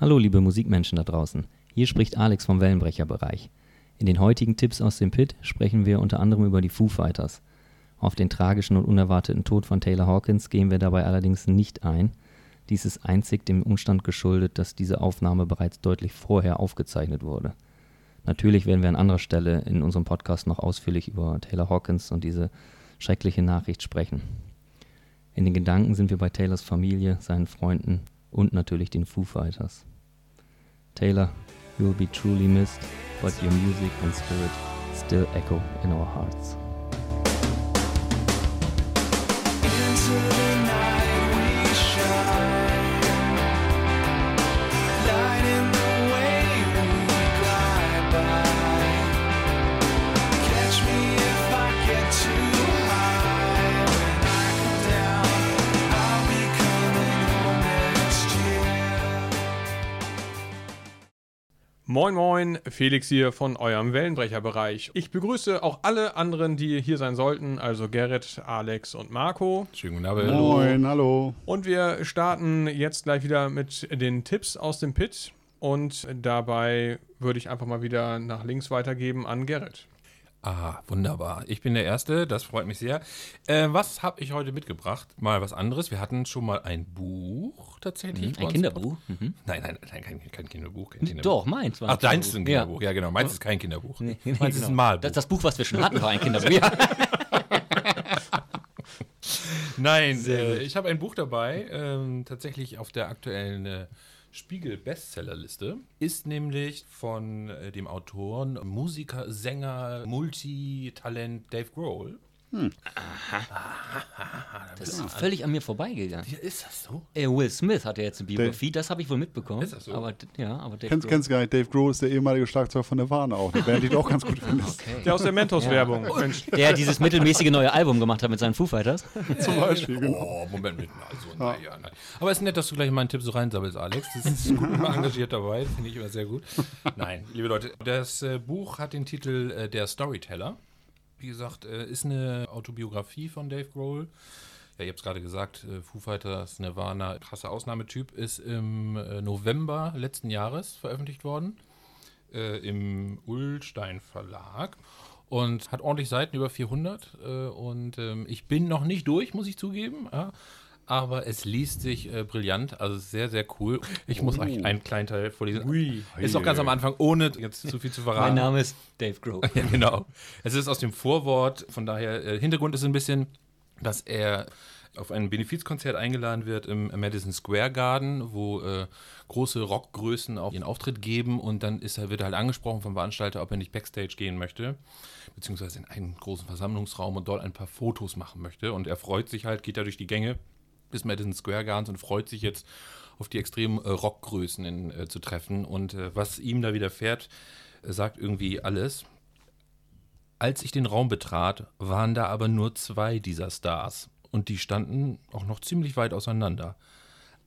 Hallo liebe Musikmenschen da draußen, hier spricht Alex vom Wellenbrecherbereich. In den heutigen Tipps aus dem Pit sprechen wir unter anderem über die Foo Fighters. Auf den tragischen und unerwarteten Tod von Taylor Hawkins gehen wir dabei allerdings nicht ein. Dies ist einzig dem Umstand geschuldet, dass diese Aufnahme bereits deutlich vorher aufgezeichnet wurde. Natürlich werden wir an anderer Stelle in unserem Podcast noch ausführlich über Taylor Hawkins und diese schreckliche Nachricht sprechen. In den Gedanken sind wir bei Taylors Familie, seinen Freunden und natürlich den Foo Fighters. Taylor, you will be truly missed, but your music and spirit still echo in our hearts. Moin Moin, Felix hier von eurem Wellenbrecherbereich. Ich begrüße auch alle anderen, die hier sein sollten, also Gerrit, Alex und Marco. Schönen guten Abend. Moin, hallo. Und wir starten jetzt gleich wieder mit den Tipps aus dem Pit. Und dabei würde ich einfach mal wieder nach links weitergeben an Gerrit. Ah, wunderbar. Ich bin der Erste, das freut mich sehr. Äh, was habe ich heute mitgebracht? Mal was anderes. Wir hatten schon mal ein Buch tatsächlich. bei Ein. Kinderbuch? Mhm. Nein, nein, nein, kein, kein Kinderbuch. Kein Kinderbuch. Doch, meins war Ach, deins ist ein Ja. Kinderbuch. Ja, genau. Meins ist kein Kinderbuch. Nee, meins nee, ist genau. ein Malbuch. Das, das Buch, was wir schon hatten, war ein Kinderbuch. Ja. Nein, äh, ich habe ein Buch dabei, ähm, tatsächlich auf der aktuellen äh, Spiegel-Bestsellerliste. Ist nämlich von äh, dem Autoren, Musiker, Sänger, Multitalent Dave Grohl. Das ist völlig an mir vorbeigegangen. Ja, ist das so? Äh, Will Smith hat ja jetzt eine Biografie, das habe ich wohl mitbekommen. Ist das so? Aber, ja, aber Dave Kennst, Grohl- kennst du gar nicht, Dave Grohl ist der ehemalige Schlagzeuger von Nirvana auch. Eine Band, die du auch ganz gut findest. Okay. Der aus der Mentos-Werbung. Mensch. Der dieses mittelmäßige neue Album gemacht hat mit seinen Foo Fighters. Zum Beispiel, genau. Oh, Moment mit. Also, naja, nein. Aber es ist nett, dass du gleich meinen Tipp so reinsammelst, Alex. Das ist gut immer engagiert dabei. Finde ich immer sehr gut. Nein, liebe Leute, das äh, Buch hat den Titel äh, Der Storyteller. Wie gesagt, äh, ist eine Autobiografie von Dave Grohl. Ja, ihr habt es gerade gesagt, äh, Foo Fighters, Nirvana, krasser Ausnahmetyp, ist im äh, November letzten Jahres veröffentlicht worden. Im Ullstein Verlag. Und hat ordentlich Seiten, über 400. Äh, und ähm, ich bin noch nicht durch, muss ich zugeben. Aber es liest sich äh, brillant, also sehr, sehr cool. Ich muss euch einen kleinen Teil vorlesen. Ui. Ist auch ganz am Anfang, ohne jetzt zu viel zu verraten. Mein Name ist Dave Grohl. Ja, genau. Es ist aus dem Vorwort, von daher, äh, Hintergrund ist ein bisschen, dass er auf ein Benefizkonzert eingeladen wird im Madison Square Garden, wo äh, große Rockgrößen auch ihren Auftritt geben und dann ist er, wird er halt angesprochen vom Veranstalter, ob er nicht Backstage gehen möchte, beziehungsweise in einen großen Versammlungsraum und dort ein paar Fotos machen möchte und er freut sich halt, geht da durch die Gänge des Madison Square Gardens und freut sich jetzt auf die extremen äh, Rockgrößen in, äh, zu treffen und äh, was ihm da widerfährt, äh, sagt irgendwie alles. Als ich den Raum betrat, waren da aber nur zwei dieser Stars und die standen auch noch ziemlich weit auseinander.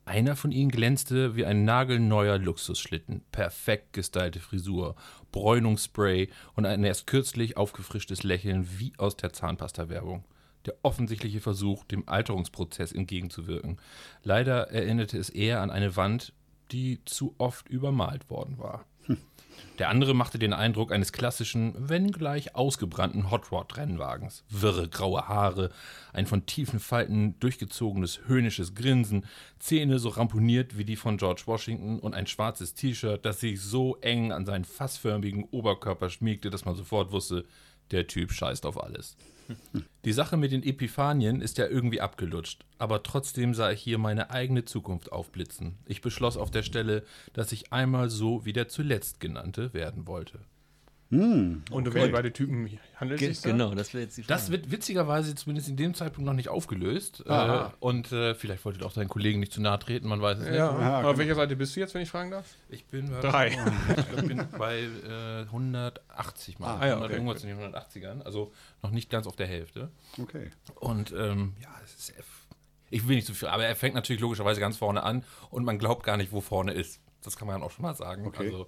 Einer von ihnen glänzte wie ein nagelneuer Luxusschlitten, perfekt gestylte Frisur, Bräunungsspray und ein erst kürzlich aufgefrischtes Lächeln wie aus der Zahnpasta-Werbung. Der offensichtliche Versuch, dem Alterungsprozess entgegenzuwirken. Leider erinnerte es eher an eine Wand, die zu oft übermalt worden war. Der andere machte den Eindruck eines klassischen, wenn gleich ausgebrannten Hot Rod Rennwagens. Wirre graue Haare, ein von tiefen Falten durchgezogenes höhnisches Grinsen, Zähne so ramponiert wie die von George Washington und ein schwarzes T-Shirt, das sich so eng an seinen fassförmigen Oberkörper schmiegte, dass man sofort wusste, der Typ scheißt auf alles. Die Sache mit den Epiphanien ist ja irgendwie abgelutscht, aber trotzdem sah ich hier meine eigene Zukunft aufblitzen. Ich beschloss auf der Stelle, dass ich einmal so wie der zuletzt genannte werden wollte. Und um welche beide Typen handelt es sich da? genau, das wäre jetzt die Frage. Das wird witzigerweise zumindest in dem Zeitpunkt noch nicht aufgelöst. Äh, und äh, vielleicht wollte auch deinen Kollegen nicht zu nahe treten, man weiß es Ja. nicht. Aber auf welcher Seite bist du jetzt, wenn ich fragen darf? Ich bin, bei- Drei. ich glaub, bin bei äh, 180 mal. Ah, ja, 100 okay, irgendwas in den 180ern, also noch nicht ganz auf der Hälfte. Okay. Und ähm, ja, es ist. Ich will nicht zu viel, aber er fängt natürlich logischerweise ganz vorne an und man glaubt gar nicht, wo vorne ist. Das kann man auch schon mal sagen. Okay. Also,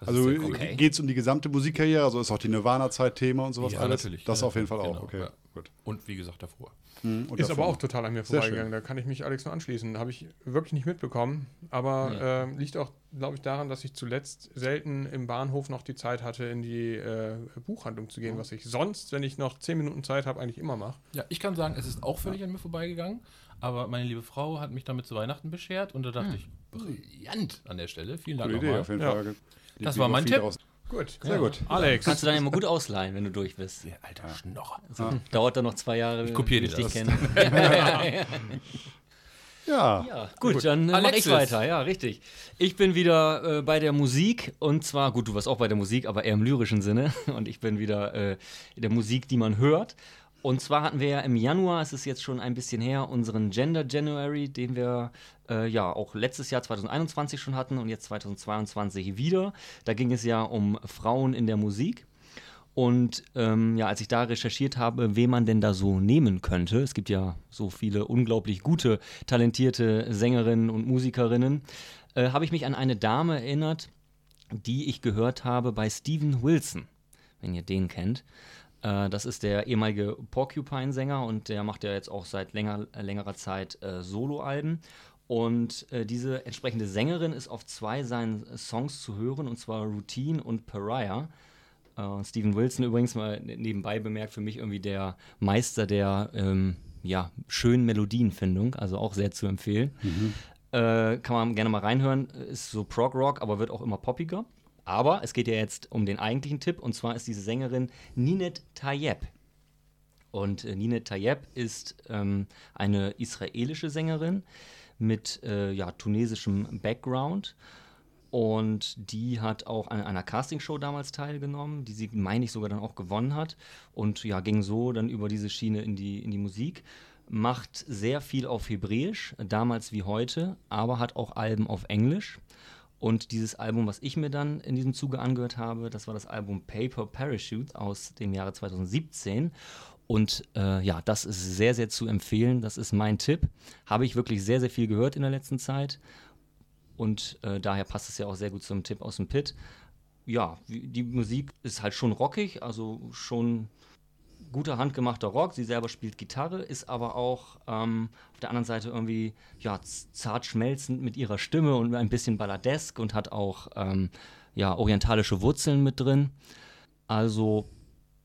das Also. Okay. geht es um die gesamte Musikkarriere? Also ist auch die Nirvana-Zeit Thema und sowas Ja, alles? natürlich. Das Ja, auf jeden Fall auch. genau, okay, ja. gut. Und wie gesagt, davor. Mhm, und Ist davor? aber auch total an mir vorbeigegangen. Da kann ich mich Alex nur anschließen. Habe ich wirklich nicht mitbekommen. Aber ähm, liegt auch, glaube ich, daran, dass ich zuletzt selten im Bahnhof noch die Zeit hatte, in die äh, Buchhandlung zu gehen, was ich sonst, wenn ich noch zehn Minuten Zeit habe, eigentlich immer mache. Ja, ich kann sagen, es ist auch völlig an mir vorbeigegangen. Aber meine liebe Frau hat mich damit zu Weihnachten beschert und da dachte ich, brillant an der Stelle. Vielen Dank Gute Idee, auf jeden Ja. Fall. Die Das war mein Tipp. daraus. Gut. Sehr gut. Alex. Kannst du dann immer gut ausleihen, wenn du durch bist. Der alter Schnorrer. Dauert dann noch zwei Jahre, ich kopier dir ich dich kenne. Ja, Ja, gut, dann äh, mach ich weiter. Ja, richtig. Ich bin wieder äh, bei der Musik und zwar, gut, du warst auch bei der Musik, aber eher im lyrischen Sinne. Und ich bin wieder äh, in der Musik, die man hört. Und zwar hatten wir ja im Januar, es ist jetzt schon ein bisschen her, unseren Gender January, den wir äh, ja auch letztes Jahr 2021 schon hatten und jetzt 2022 wieder. Da ging es ja um Frauen in der Musik. Und ähm, ja, als ich da recherchiert habe, wen man denn da so nehmen könnte, es gibt ja so viele unglaublich gute, talentierte Sängerinnen und Musikerinnen, äh, habe ich mich an eine Dame erinnert, die ich gehört habe bei Steven Wilson, wenn ihr den kennt. Äh, das ist der ehemalige Porcupine-Sänger und der macht ja jetzt auch seit länger, äh, längerer Zeit äh, Soloalben. Und äh, diese entsprechende Sängerin ist auf zwei seinen Songs zu hören, und zwar Routine und Pariah. Äh, Steven Wilson übrigens mal nebenbei bemerkt, für mich irgendwie der Meister der ähm, ja, schönen Melodienfindung, also auch sehr zu empfehlen. Äh, kann man gerne mal reinhören. Ist so Prog-Rock, aber wird auch immer poppiger. Aber es geht ja jetzt um den eigentlichen Tipp und zwar ist diese Sängerin Ninet Tayeb. Und äh, Ninet Tayeb ist ähm, eine israelische Sängerin mit äh, ja, tunesischem Background. Und die hat auch an einer Castingshow damals teilgenommen, die sie, meine ich, sogar dann auch gewonnen hat. Und ja, ging so dann über diese Schiene in die, in die Musik. Macht sehr viel auf Hebräisch, damals wie heute, aber hat auch Alben auf Englisch. Und dieses Album, was ich mir dann in diesem Zuge angehört habe, das war das Album Paper Parachute aus dem Jahre 2017. Und äh, ja, das ist sehr, sehr zu empfehlen. Das ist mein Tipp. Habe ich wirklich sehr, sehr viel gehört in der letzten Zeit. Und äh, daher passt es ja auch sehr gut zum Tipp aus dem Pit. Ja, die Musik ist halt schon rockig, also schon guter handgemachter Rock. Sie selber spielt Gitarre, ist aber auch ähm, auf der anderen Seite irgendwie ja, zart schmelzend mit ihrer Stimme und ein bisschen balladesk und hat auch ähm, ja, orientalische Wurzeln mit drin. Also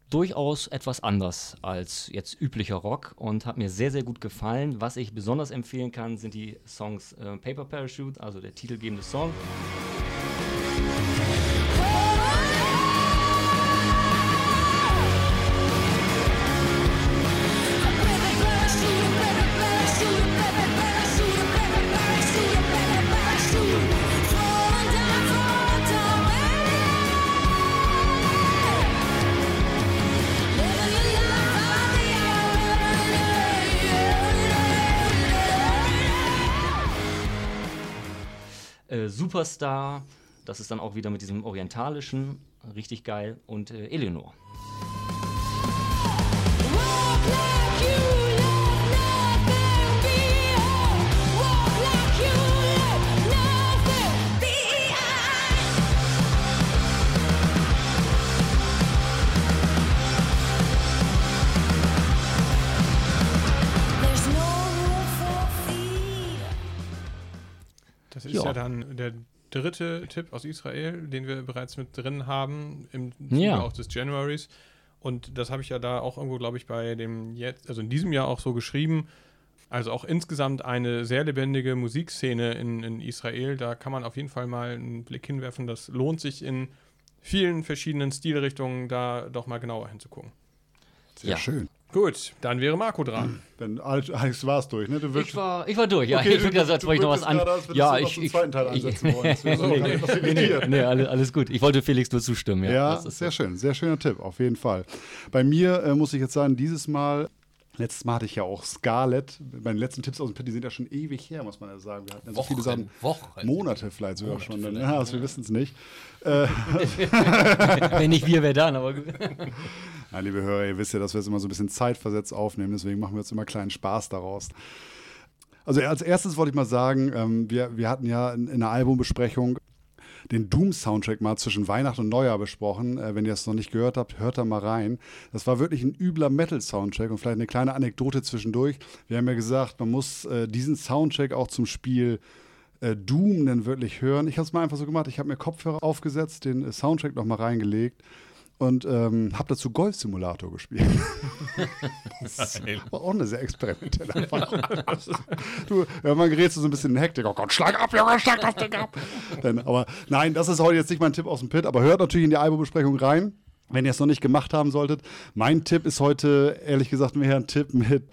durchaus etwas anders als jetzt üblicher Rock und hat mir sehr, sehr gut gefallen. Was ich besonders empfehlen kann, sind die Songs äh, Paper Parachute, also der titelgebende Song. Äh, Superstar, das ist dann auch wieder mit diesem orientalischen, richtig geil. Und äh, Eleanor. Ist Ja. ja. dann der dritte Tipp aus Israel, den wir bereits mit drin haben, im Zuge Ja. auch des Januaries. Und das habe ich ja da auch irgendwo, glaube ich, bei dem jetzt, also in diesem Jahr auch so geschrieben. Also auch insgesamt eine sehr lebendige Musikszene in, in Israel. Da kann man auf jeden Fall mal einen Blick hinwerfen. Das lohnt sich in vielen verschiedenen Stilrichtungen da doch mal genauer hinzugucken. Sehr Ja. schön. Gut, dann wäre Marco dran. Dann Alex, Alex war es durch, ne? Du Ich war, ich war durch, ja. Okay, ich würde du wollte ich noch was an. als Ja, ich, ich, zweiten Teil ich, ansetzen wollen. Das wäre so gerade etwas irritiert. nee, alles, alles gut. Ich wollte Felix nur zustimmen. Ja, Ja, das ist sehr so. schön, sehr schöner Tipp, auf jeden Fall. Bei mir äh, muss ich jetzt sagen, dieses Mal, letztes Mal hatte ich ja auch Scarlett. Meine letzten Tipps aus dem Pit, die sind ja schon ewig her, muss man ja sagen. Wir hatten ja so viele Sachen. Wochen. Monate vielleicht sogar Monate schon. Dann, vielleicht, ja, also wir wissen es nicht. Wenn nicht wir, wer dann? Aber Ja, liebe Hörer, ihr wisst ja, dass wir es immer so ein bisschen zeitversetzt aufnehmen, deswegen machen wir jetzt immer kleinen Spaß daraus. Also als erstes wollte ich mal sagen, ähm, wir, wir hatten ja in, in einer Albumbesprechung den Doom-Soundtrack mal zwischen Weihnachten und Neujahr besprochen. Äh, wenn ihr es noch nicht gehört habt, hört da mal rein. Das war wirklich ein übler Metal-Soundtrack und vielleicht eine kleine Anekdote zwischendurch. Wir haben ja gesagt, man muss äh, diesen Soundtrack auch zum Spiel äh, Doom dann wirklich hören. Ich habe es mal einfach so gemacht. Ich habe mir Kopfhörer aufgesetzt, den äh, Soundtrack noch mal reingelegt und ähm, habe dazu Golf-Simulator gespielt. das war auch eine sehr experimentelle Erfahrung. du, irgendwann gerätst du so ein bisschen in Hektik. Oh Gott, schlag ab, Junge, schlag das Ding ab. Dann, aber nein, das ist heute jetzt nicht mein Tipp aus dem Pit, aber hört natürlich in die Albumbesprechung rein, wenn ihr es noch nicht gemacht haben solltet. Mein Tipp ist heute, ehrlich gesagt, mehr ein Tipp mit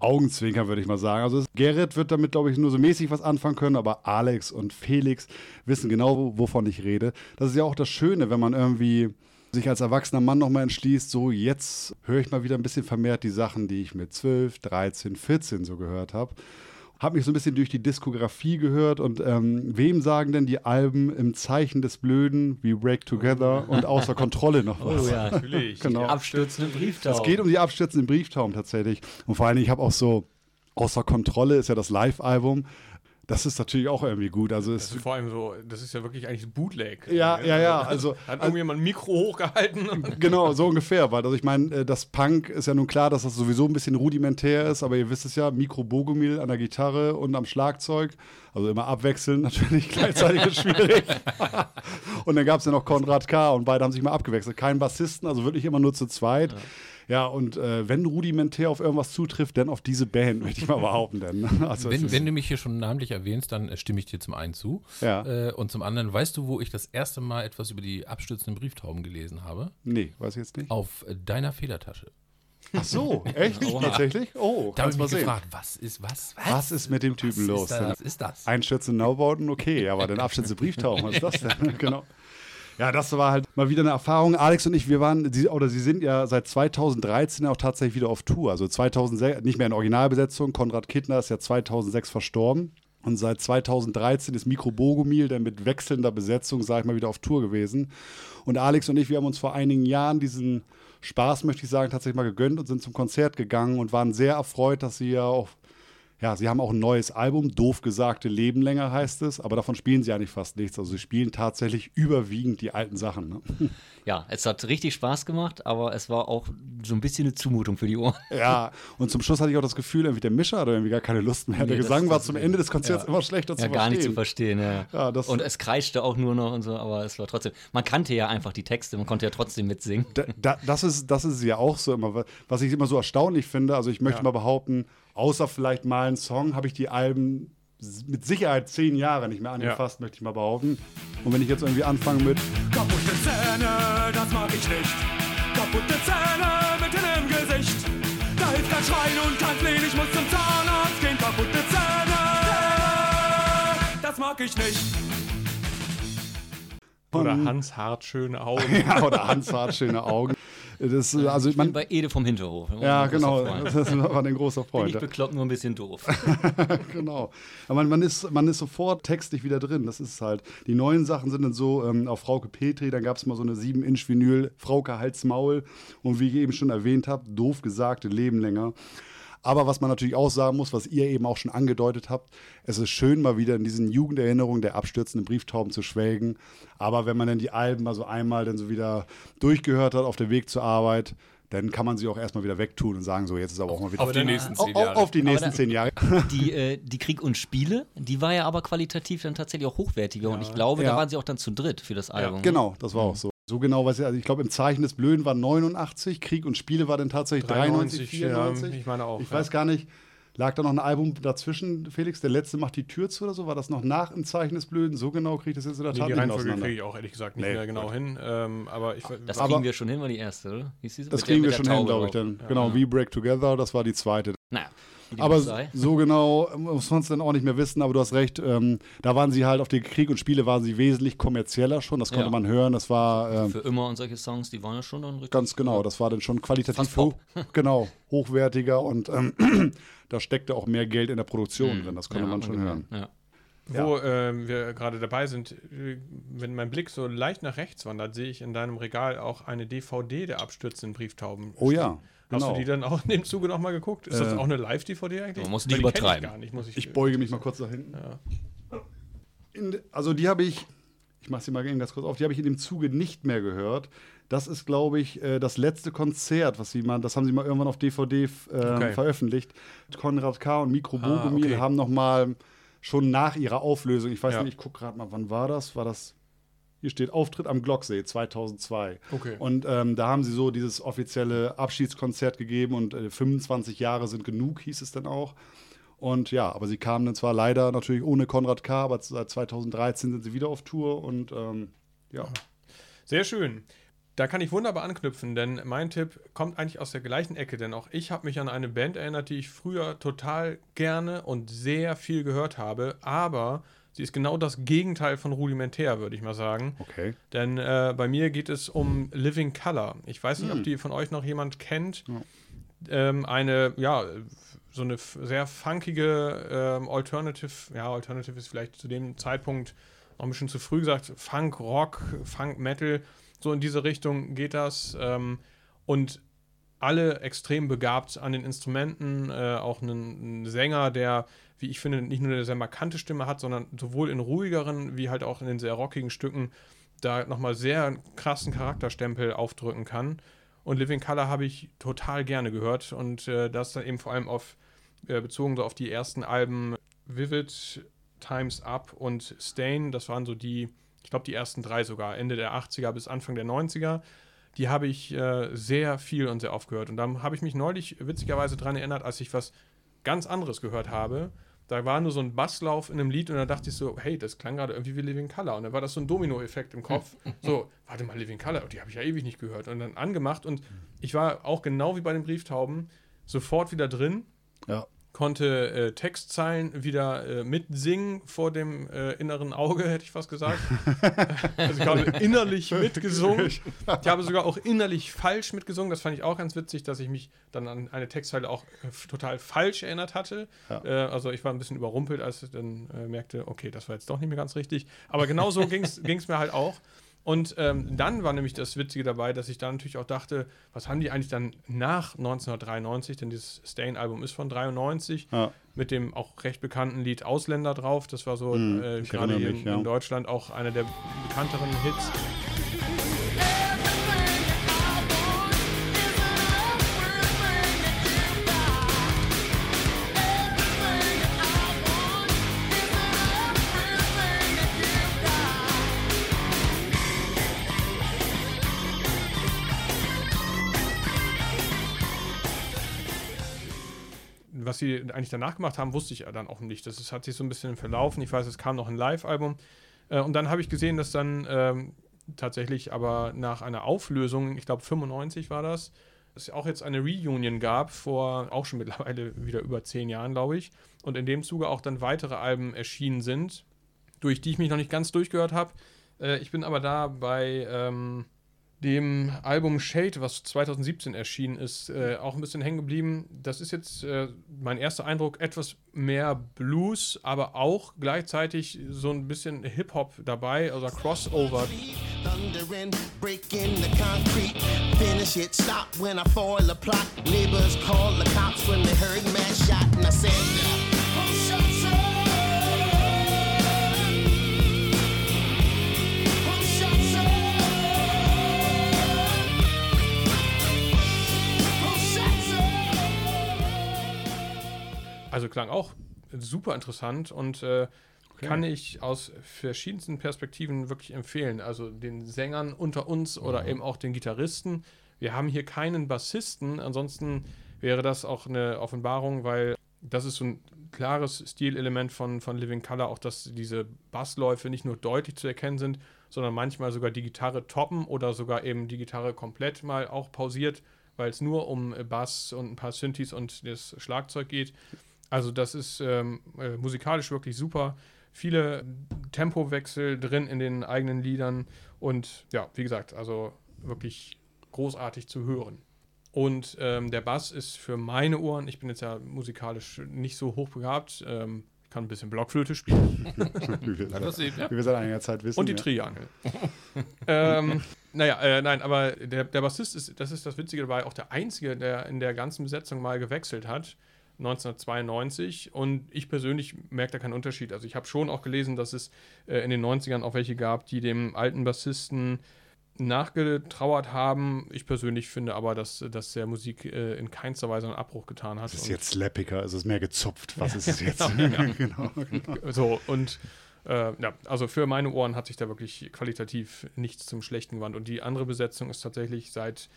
Augenzwinkern, würde ich mal sagen. Also Gerrit wird damit, glaube ich, nur so mäßig was anfangen können, aber Alex und Felix wissen genau, wovon ich rede. Das ist ja auch das Schöne, wenn man irgendwie sich als erwachsener Mann nochmal entschließt, so jetzt höre ich mal wieder ein bisschen vermehrt die Sachen, die ich mit 12, 13, 14 so gehört habe. Habe mich so ein bisschen durch die Diskografie gehört und ähm, wem sagen denn die Alben im Zeichen des Blöden wie Break Together und Außer Kontrolle noch was? Oh ja, Natürlich. Genau. abstürzende Brieftauben. Es geht um die abstürzenden Brieftauben tatsächlich. Und vor allen Dingen, ich habe auch so, außer Kontrolle ist ja das Live-Album. Das ist natürlich auch irgendwie gut. Also Das es ist vor allem so, das ist ja wirklich eigentlich ein Bootleg. Ja, ja, ja, also- Hat irgendjemand ein Mikro hochgehalten Genau, so ungefähr. Weil, also ich meine, äh, das Punk ist ja nun klar, dass das sowieso ein bisschen rudimentär ist, aber ihr wisst es ja, Mikro Bogomil an der Gitarre und am Schlagzeug. Also immer abwechseln, natürlich gleichzeitig ist schwierig. und dann gab es ja noch Konrad K. und beide haben sich mal abgewechselt. Kein Bassisten, also wirklich immer nur zu zweit. Ja, und äh, wenn rudimentär auf irgendwas zutrifft, dann auf diese Band, möchte ich mal behaupten. Denn. Also es Wenn, wenn du mich hier schon namentlich erwähnst, dann äh, stimme ich dir zum einen zu. Ja. Äh, und zum anderen, weißt du, wo ich das erste Mal etwas über die abstürzenden Brieftauben gelesen habe? nee, weiß ich jetzt nicht. Auf äh, deiner Federtasche. Ach so, echt? Tatsächlich? Oh, Da habe kannst ich mal mich sehen. gefragt, was ist was? Was, Was ist mit dem Typen los? Ist das, was ist das? Einschätze Naubauten, okay, aber den Abschätze Brieftauchen, was ist das denn? genau. Ja, das war halt mal wieder eine Erfahrung. Alex und ich, wir waren, oder sie sind ja seit 2013 auch tatsächlich wieder auf Tour. Also 2006, nicht mehr in Originalbesetzung. Konrad Kittner ist ja 2006 verstorben. Und seit 2013 ist Mikro Bogomil dann mit wechselnder Besetzung, sag ich mal, wieder auf Tour gewesen. Und Alex und ich, wir haben uns vor einigen Jahren diesen Spaß, möchte ich sagen, tatsächlich mal gegönnt und sind zum Konzert gegangen und waren sehr erfreut, dass sie ja auch ja, sie haben auch ein neues Album, doof gesagte Leben länger heißt es, aber davon spielen sie eigentlich fast nichts. Also sie spielen tatsächlich überwiegend die alten Sachen. Ne? Ja, es hat richtig Spaß gemacht, aber es war auch so ein bisschen eine Zumutung für die Ohren. Ja, und zum Schluss hatte ich auch das Gefühl, irgendwie der Mischer hatte irgendwie gar keine Lust mehr. der Nee, das- Gesang war zum Ende des Konzerts immer schlechter Ja, zu gar nicht zu verstehen. verstehen. Ja. Ja, das- und es kreischte auch nur noch und so, aber es war trotzdem. Man kannte ja einfach die Texte, man konnte ja trotzdem mitsingen. Da, da, das, ist, das ist ja auch so immer, was ich immer so erstaunlich finde. Also ich möchte mal behaupten, außer vielleicht mal einen Song, habe ich die Alben mit Sicherheit zehn Jahre nicht mehr angefasst, möchte ich mal behaupten. Und wenn ich jetzt irgendwie anfange mit Kaputte Zähne, das mag ich nicht. Kaputte Zähne mitten im Gesicht. Da hilft kein Schreien und kein Flehen, ich muss zum Zahnarzt gehen. Kaputte Zähne, das mag ich nicht. oder Hans Hart schöne Augen. ja, oder Hans hat schöne Augen. Das, also Ich bin man, bei Ede vom Hinterhof. ja, genau. Das war ein großer Bin Freund. ich ja. bekloppt, nur ein bisschen doof. genau. Aber man, man, ist, man ist sofort textlich wieder drin. Das ist halt. Die neuen Sachen sind dann so ähm, auf Frauke Petri, dann gab es mal so eine 7-Inch-Vinyl, Frauke Hals Maul. Und wie ich eben schon erwähnt habe, doof gesagt, Leben länger. Aber was man natürlich auch sagen muss, was ihr eben auch schon angedeutet habt, es ist schön, mal wieder in diesen Jugenderinnerungen der abstürzenden Brieftauben zu schwelgen. Aber wenn man dann die Alben mal so einmal dann so wieder durchgehört hat auf dem Weg zur Arbeit, dann kann man sie auch erstmal wieder wegtun und sagen, so, jetzt ist aber auch mal wieder Auf die nächsten zehn Jahre. auf die nächsten dann- zehn Jahre. Die, äh, die Krieg und Spiele, die war ja aber qualitativ dann tatsächlich auch hochwertiger. Und ich glaube, Ja. da waren sie auch dann zu dritt für das Album. Genau, das war auch so. So genau weiß ich, also ich glaube, im Zeichen des Blöden war 89, Krieg und Spiele war dann tatsächlich 93, 93, ja, 94. ich meine auch, Ich ja. weiß gar nicht, lag da noch ein Album dazwischen, Felix? Der letzte macht die Tür zu oder so? War das noch nach im Zeichen des Blöden? So genau kriege ich das jetzt in der Nee, Tat die nicht mehr Reihenfolge kriege ich auch ehrlich gesagt nicht Nee, mehr genau gut. hin. Ähm, aber ich, Das Aber- kriegen wir schon hin, war die erste, oder? Hieß diese? Das Mit der- kriegen wir schon der hin, Taube glaube ich. Dann. Genau, We Break Together, das war die zweite. Naja, Aber sei. so genau muss man es dann auch nicht mehr wissen, aber du hast recht, ähm, da waren sie halt auf die Krieg und Spiele waren sie wesentlich kommerzieller schon, das konnte Ja. man hören, das war ähm, Für immer und solche Songs, die waren ja schon dann richtig. Ganz genau, das war dann schon qualitativ hoch, genau, hochwertiger und ähm, da steckte auch mehr Geld in der Produktion drin, das konnte Ja, man schon hören. Ja. Wo ähm, wir gerade dabei sind, äh, wenn mein Blick so leicht nach rechts wandert, sehe ich in deinem Regal auch eine DVD der abstürzenden Brieftauben. Oh ja, Hast genau. du die dann auch in dem Zuge nochmal geguckt? Ist das Äh, auch eine Live-DVD eigentlich? Man muss nicht die übertreiben. Ich gar nicht, muss ich, Ich beuge mich mal kurz da hinten. Ja. In, also die habe ich, ich mache sie mal ganz kurz auf, die habe ich in dem Zuge nicht mehr gehört. Das ist, glaube ich, äh, das letzte Konzert, was sie mal, das haben sie mal irgendwann auf DVD äh, Okay. veröffentlicht. Konrad K. und Mikro Ah, Bogomil okay. haben noch mal schon nach ihrer Auflösung, ich weiß Ja. nicht, ich gucke gerade mal, wann war das? War das, hier steht Auftritt am Glocksee 2002. Okay. Und ähm, da haben sie so dieses offizielle Abschiedskonzert gegeben und äh, 25 Jahre sind genug, hieß es dann auch. Und ja, aber sie kamen dann zwar leider natürlich ohne Konrad K., aber seit 2013 sind sie wieder auf Tour und ähm, ja. Sehr schön. Da kann ich wunderbar anknüpfen, denn mein Tipp kommt eigentlich aus der gleichen Ecke, denn auch ich habe mich an eine Band erinnert, die ich früher total gerne und sehr viel gehört habe, aber sie ist genau das Gegenteil von rudimentär, würde ich mal sagen. Okay. Denn äh, bei mir geht es um Living Color. Ich weiß nicht, ob die von euch noch jemand kennt. Ähm, eine, ja, so eine sehr funkige ähm, Alternative, ja, Alternative ist vielleicht zu dem Zeitpunkt noch ein bisschen zu früh gesagt, Funk, Rock, Funk, Metal, so in diese Richtung geht das. Ähm, und alle extrem begabt an den Instrumenten, äh, auch einen, Sänger, der, wie ich finde, nicht nur eine sehr markante Stimme hat, sondern sowohl in ruhigeren wie halt auch in den sehr rockigen Stücken da nochmal sehr krassen Charakterstempel aufdrücken kann. Und Living Color habe ich total gerne gehört und äh, das dann eben vor allem auf, äh, bezogen so auf die ersten Alben Vivid, Times Up und Stain, das waren so die, ich glaube die ersten drei sogar, Ende der 80er bis Anfang der 90er. Die habe ich äh, sehr viel und sehr oft gehört. Und dann habe ich mich neulich witzigerweise daran erinnert, als ich was ganz anderes gehört habe. Da war nur so ein Basslauf in einem Lied und da dachte ich so, hey, das klang gerade irgendwie wie Living Color. Und dann war das so ein Domino-Effekt im Kopf. So, warte mal, Living Color, die habe ich ja ewig nicht gehört. Und dann angemacht und ich war auch genau wie bei den Brieftauben sofort wieder drin Ja. Konnte äh, Textzeilen wieder äh, mitsingen vor dem äh, inneren Auge, hätte ich fast gesagt. also ich habe innerlich mitgesungen. Ich habe sogar auch innerlich falsch mitgesungen. Das fand ich auch ganz witzig, dass ich mich dann an eine Textzeile auch äh, total falsch erinnert hatte. Ja. Äh, also ich war ein bisschen überrumpelt, als ich dann äh, merkte, okay, das war jetzt doch nicht mehr ganz richtig. Aber genau so ging es mir halt auch. Und ähm, dann war nämlich das Witzige dabei, dass ich dann natürlich auch dachte, was haben die eigentlich dann nach 1993, denn dieses Stain-Album ist von 93, Ja. mit dem auch recht bekannten Lied Ausländer drauf. Das war so Hm, äh, gerade in, ja. in Deutschland auch einer der bekannteren Hits. Was sie eigentlich danach gemacht haben, wusste ich dann auch nicht. Das ist, hat sich so ein bisschen verlaufen. Ich weiß, es kam noch ein Live-Album. Äh, und dann habe ich gesehen, dass dann ähm, tatsächlich aber nach einer Auflösung, ich glaube 95 war das, es auch jetzt eine Reunion gab, vor auch schon mittlerweile wieder über zehn Jahren, glaube ich. Und in dem Zuge auch dann weitere Alben erschienen sind, durch die ich mich noch nicht ganz durchgehört habe. Äh, ich bin aber da bei ähm, dem Album Shade, was 2017 erschienen ist, äh, auch ein bisschen hängen geblieben. Das ist jetzt äh, mein erster Eindruck, etwas mehr Blues, aber auch gleichzeitig so ein bisschen Hip-Hop dabei, also Crossover. Also klang auch super interessant und äh, kann ich aus verschiedensten Perspektiven wirklich empfehlen. Also den Sängern unter uns oder eben auch den Gitarristen. Wir haben hier keinen Bassisten, ansonsten wäre das auch eine Offenbarung, weil das ist so ein klares Stilelement von, von Living Color, auch dass diese Bassläufe nicht nur deutlich zu erkennen sind, sondern manchmal sogar die Gitarre toppen oder sogar eben die Gitarre komplett mal auch pausiert, weil es nur um Bass und ein paar Synthes und das Schlagzeug geht. Also das ist ähm, äh, musikalisch wirklich super. Viele Tempowechsel drin in den eigenen Liedern und ja, wie gesagt, also wirklich großartig zu hören. Und ähm, der Bass ist für meine Ohren, ich bin jetzt ja musikalisch nicht so hochbegabt, ähm, kann ein bisschen Blockflöte spielen. Wie wir, ja. wie wir seit einiger Zeit wissen. Und die ja. Triangel. ähm, naja, äh, nein, aber der, der Bassist ist, das ist das Witzige dabei, auch der Einzige, der in der ganzen Besetzung mal gewechselt hat, 1992. Und ich persönlich merke da keinen Unterschied. Also ich habe schon auch gelesen, dass es äh, in den 90ern auch welche gab, die dem alten Bassisten nachgetrauert haben. Ich persönlich finde aber, dass, dass der Musik äh, in keinster Weise einen Abbruch getan hat. Es ist jetzt slappiger, es ist mehr gezupft. Was ist es jetzt? genau. So, und äh, ja, also für meine Ohren hat sich da wirklich qualitativ nichts zum Schlechten gewandt. Und die andere Besetzung ist tatsächlich seit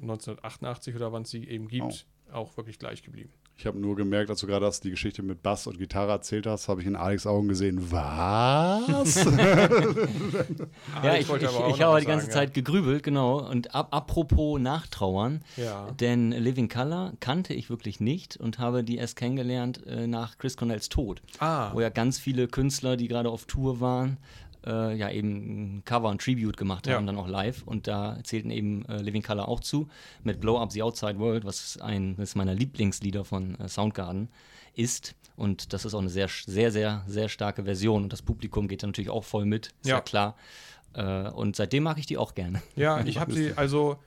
1988 oder wann es sie eben gibt, auch wirklich gleich geblieben. Ich habe nur gemerkt, als du gerade das, die Geschichte mit Bass und Gitarre erzählt hast, habe ich in Alex Augen gesehen, was? Ja, ich, wollte ich, ich noch habe was die ganze sagen, Zeit gegrübelt, genau. Und ap apropos Nachtrauern, Ja. denn Living Color kannte ich wirklich nicht und habe die erst kennengelernt äh, nach Chris Cornells Tod. Ah. Wo ja ganz viele Künstler, die gerade auf Tour waren, äh, ja eben ein Cover und Tribute gemacht Ja. haben, dann auch live. Und da zählten eben äh, Living Color auch zu, mit Blow Up the Outside World, was eines meiner Lieblingslieder von äh, Soundgarden ist. Und das ist auch eine sehr, sehr, sehr, sehr starke Version. Und das Publikum geht da natürlich auch voll mit, ist ja, Ja. klar. Äh, und seitdem mag ich die auch gerne. Ja, ich habe sie, also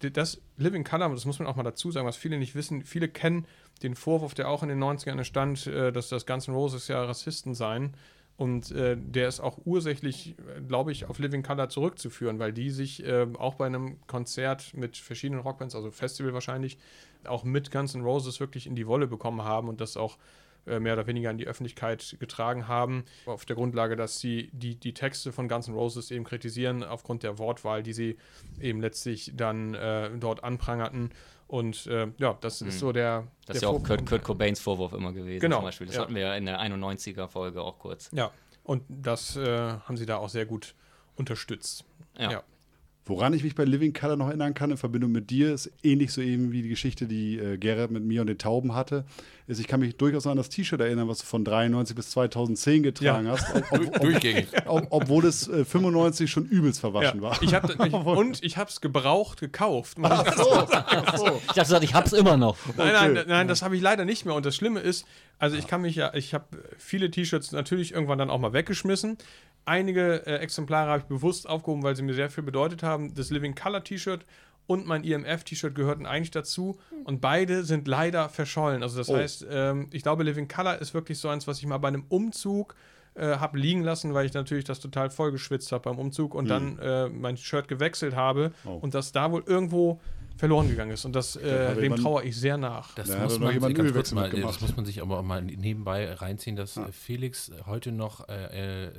das Living Color, das muss man auch mal dazu sagen, was viele nicht wissen, viele kennen den Vorwurf, der auch in den 90ern entstand, äh, dass das Guns N' Roses ja Rassisten seien. Und äh, der ist auch ursächlich, glaube ich, auf Living Color zurückzuführen, weil die sich äh, auch bei einem Konzert mit verschiedenen Rockbands, also Festival wahrscheinlich, auch mit Guns N' Roses wirklich in die Wolle bekommen haben und das auch äh, mehr oder weniger in die Öffentlichkeit getragen haben, auf der Grundlage, dass sie die, die Texte von Guns N' Roses eben kritisieren, aufgrund der Wortwahl, die sie eben letztlich dann äh, dort anprangerten. Und äh, ja, das ist so der. Mhm. Das ist ja auch Kurt. Kurt Cobains Vorwurf immer gewesen Genau, zum Beispiel. Das ja. hatten wir ja in der 91er-Folge auch kurz. Ja, und das äh, haben sie da auch sehr gut unterstützt. Ja. ja. Woran ich mich bei Living Color noch erinnern kann, in Verbindung mit dir, ist ähnlich so eben wie die Geschichte, die äh, Gerrit mit mir und den Tauben hatte, ist, ich kann mich durchaus an das T-Shirt erinnern, was du von 93 bis 2010 getragen Ja. hast, ob, ob, Durchgängig. ob, obwohl es äh, 95 schon übelst verwaschen war. Ich hab, ich, und ich habe es gebraucht gekauft. muss ich Ich dachte, gesagt, ich hab's immer noch. Nein, nein, nein, nein, das habe ich leider nicht mehr. Und das Schlimme ist, also ich kann mich ja, ich habe viele T-Shirts natürlich irgendwann dann auch mal weggeschmissen. Einige äh, Exemplare habe ich bewusst aufgehoben, weil sie mir sehr viel bedeutet haben. Das Living Color T-Shirt und mein IMF-T-Shirt gehörten eigentlich dazu. Und beide sind leider verschollen. Also das heißt, ähm, ich glaube, Living Color ist wirklich so eins, was ich mal bei einem Umzug äh, habe liegen lassen, weil ich natürlich das total voll geschwitzt habe beim Umzug und dann äh, mein Shirt gewechselt habe und das da wohl irgendwo verloren gegangen ist. Und das, äh, dem trauere ich sehr nach. Das Da hat muss man, jemand ganz kurz mal, das muss man sich aber auch mal nebenbei reinziehen, dass äh, Felix heute noch äh, äh,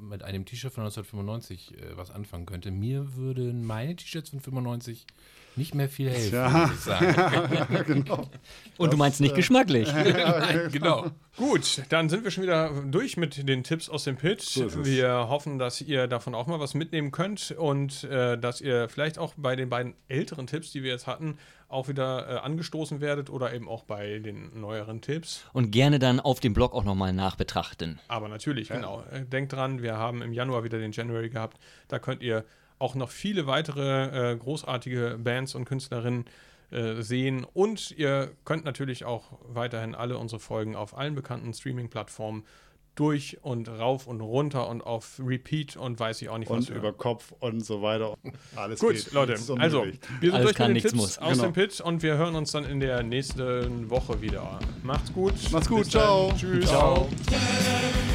mit einem T-Shirt von 1995 äh, was anfangen könnte. Mir würden meine T-Shirts von 95 nicht mehr viel helfen, Tja. muss ich sagen. genau. Und du meinst nicht geschmacklich. Nein, genau. Gut, dann sind wir schon wieder durch mit den Tipps aus dem Pit. es. wir hoffen, dass ihr davon auch mal was mitnehmen könnt und äh, dass ihr vielleicht auch bei den beiden älteren Tipps, die wir jetzt hatten, auch wieder äh, angestoßen werdet oder eben auch bei den neueren Tipps. Und gerne dann auf dem Blog auch nochmal nachbetrachten. Aber natürlich, genau. Äh, Denkt dran, wir haben im Januar wieder den January gehabt. Da könnt ihr auch noch viele weitere äh, großartige Bands und Künstlerinnen äh, sehen. Und ihr könnt natürlich auch weiterhin alle unsere Folgen auf allen bekannten Streaming-Plattformen durch und rauf und runter und auf Repeat und weiß ich auch nicht, was Und über Kopf und so weiter. Alles Gut, geht. Leute, also wir sind Alles durch kann, mit den Tipps muss. aus Genau. dem Pit und wir hören uns dann in der nächsten Woche wieder. Macht's gut. Macht's gut, Bis dann. ciao. Tschüss. Ciao. ciao.